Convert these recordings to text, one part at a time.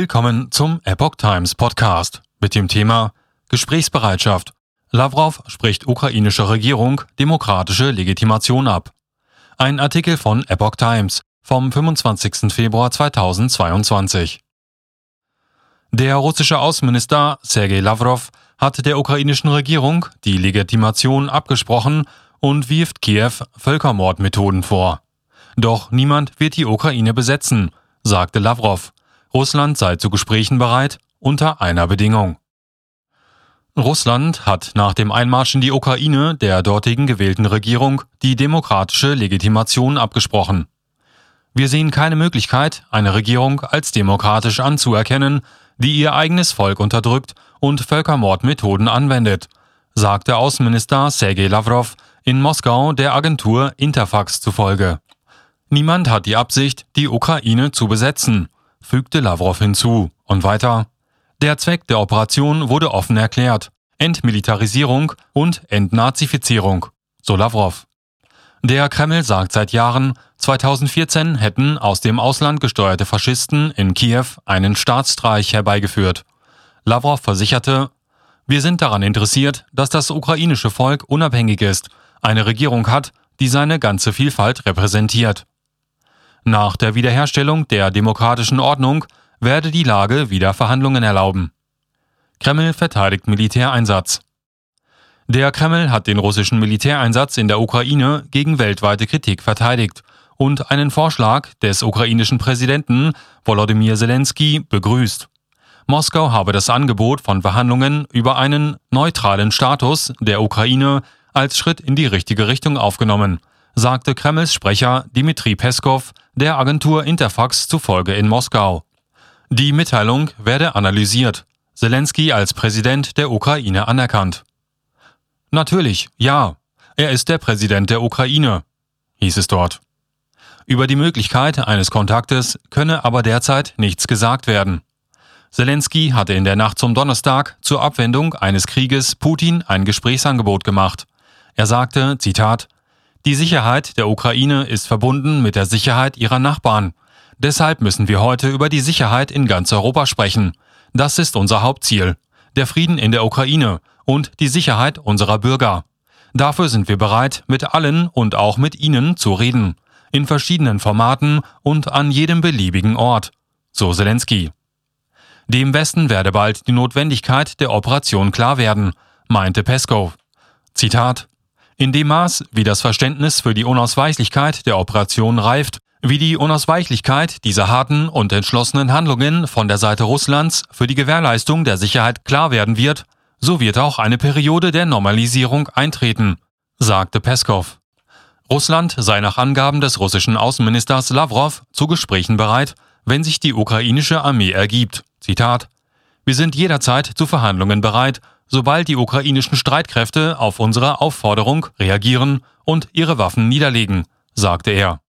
Willkommen zum Epoch Times Podcast mit dem Thema Gesprächsbereitschaft. Lavrov spricht ukrainischer Regierung demokratische Legitimation ab. Ein Artikel von Epoch Times vom 25. Februar 2022. Der russische Außenminister Sergei Lavrov hat der ukrainischen Regierung die Legitimation abgesprochen und wirft Kiew Völkermordmethoden vor. Doch niemand wird die Ukraine besetzen, sagte Lavrov. Russland sei zu Gesprächen bereit, unter einer Bedingung. Russland hat nach dem Einmarsch in die Ukraine der dortigen gewählten Regierung die demokratische Legitimation abgesprochen. Wir sehen keine Möglichkeit, eine Regierung als demokratisch anzuerkennen, die ihr eigenes Volk unterdrückt und Völkermordmethoden anwendet, sagte Außenminister Sergei Lavrov in Moskau der Agentur Interfax zufolge. Niemand hat die Absicht, die Ukraine zu besetzen, fügte Lavrov hinzu. Und weiter. Der Zweck der Operation wurde offen erklärt. Entmilitarisierung und Entnazifizierung, so Lavrov. Der Kreml sagt seit Jahren, 2014 hätten aus dem Ausland gesteuerte Faschisten in Kiew einen Staatsstreich herbeigeführt. Lavrov versicherte, wir sind daran interessiert, dass das ukrainische Volk unabhängig ist, eine Regierung hat, die seine ganze Vielfalt repräsentiert. Nach der Wiederherstellung der demokratischen Ordnung werde die Lage wieder Verhandlungen erlauben. Kreml verteidigt Militäreinsatz. Der Kreml hat den russischen Militäreinsatz in der Ukraine gegen weltweite Kritik verteidigt und einen Vorschlag des ukrainischen Präsidenten Volodymyr Zelensky begrüßt. Moskau habe das Angebot von Verhandlungen über einen neutralen Status der Ukraine als Schritt in die richtige Richtung aufgenommen, sagte Kremls Sprecher Dmitri Peskov der Agentur Interfax zufolge in Moskau. Die Mitteilung werde analysiert, Zelensky als Präsident der Ukraine anerkannt. Natürlich, ja, er ist der Präsident der Ukraine, hieß es dort. Über die Möglichkeit eines Kontaktes könne aber derzeit nichts gesagt werden. Zelensky hatte in der Nacht zum Donnerstag zur Abwendung eines Krieges Putin ein Gesprächsangebot gemacht. Er sagte, Zitat, die Sicherheit der Ukraine ist verbunden mit der Sicherheit ihrer Nachbarn. Deshalb müssen wir heute über die Sicherheit in ganz Europa sprechen. Das ist unser Hauptziel. Der Frieden in der Ukraine und die Sicherheit unserer Bürger. Dafür sind wir bereit, mit allen und auch mit Ihnen zu reden. In verschiedenen Formaten und an jedem beliebigen Ort. So Zelensky. Dem Westen werde bald die Notwendigkeit der Operation klar werden, meinte Peskov. Zitat in dem Maß, wie das Verständnis für die Unausweichlichkeit der Operation reift, wie die Unausweichlichkeit dieser harten und entschlossenen Handlungen von der Seite Russlands für die Gewährleistung der Sicherheit klar werden wird, so wird auch eine Periode der Normalisierung eintreten, sagte Peskov. Russland sei nach Angaben des russischen Außenministers Lavrov zu Gesprächen bereit, wenn sich die ukrainische Armee ergibt. Zitat Wir sind jederzeit zu Verhandlungen bereit, sobald die ukrainischen Streitkräfte auf unsere Aufforderung reagieren und ihre Waffen niederlegen, sagte er.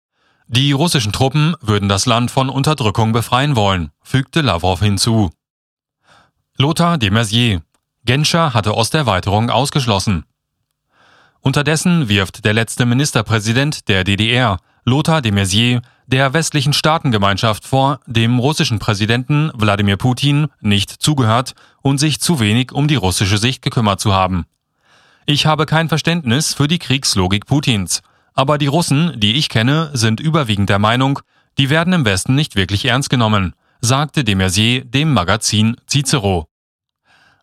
Die russischen Truppen würden das Land von Unterdrückung befreien wollen, fügte Lavrov hinzu. Lothar de Maizière. Genscher hatte Osterweiterung ausgeschlossen. Unterdessen wirft der letzte Ministerpräsident der DDR, Lothar de Maizière, der westlichen Staatengemeinschaft vor, dem russischen Präsidenten Wladimir Putin nicht zugehört und sich zu wenig um die russische Sicht gekümmert zu haben. Ich habe kein Verständnis für die Kriegslogik Putins, aber die Russen, die ich kenne, sind überwiegend der Meinung, die werden im Westen nicht wirklich ernst genommen, sagte de Maizière dem Magazin Cicero.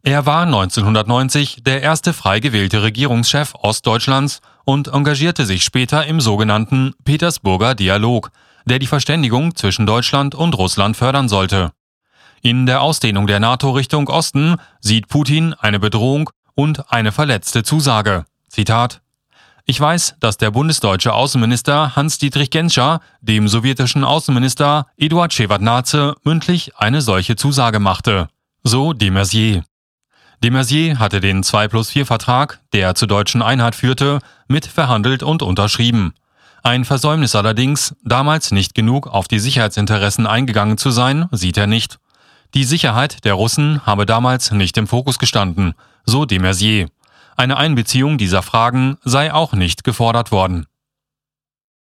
Er war 1990 der erste frei gewählte Regierungschef Ostdeutschlands und engagierte sich später im sogenannten Petersburger Dialog, der die Verständigung zwischen Deutschland und Russland fördern sollte. In der Ausdehnung der NATO Richtung Osten sieht Putin eine Bedrohung und eine verletzte Zusage. Zitat Ich weiß, dass der bundesdeutsche Außenminister Hans-Dietrich Genscher dem sowjetischen Außenminister Eduard Shevardnadze mündlich eine solche Zusage machte. So de Maizière. De Maizière hatte den 2 plus 4 Vertrag, der zur deutschen Einheit führte, mitverhandelt und unterschrieben. Ein Versäumnis allerdings, damals nicht genug auf die Sicherheitsinteressen eingegangen zu sein, sieht er nicht. Die Sicherheit der Russen habe damals nicht im Fokus gestanden, so de Maizière. Eine Einbeziehung dieser Fragen sei auch nicht gefordert worden.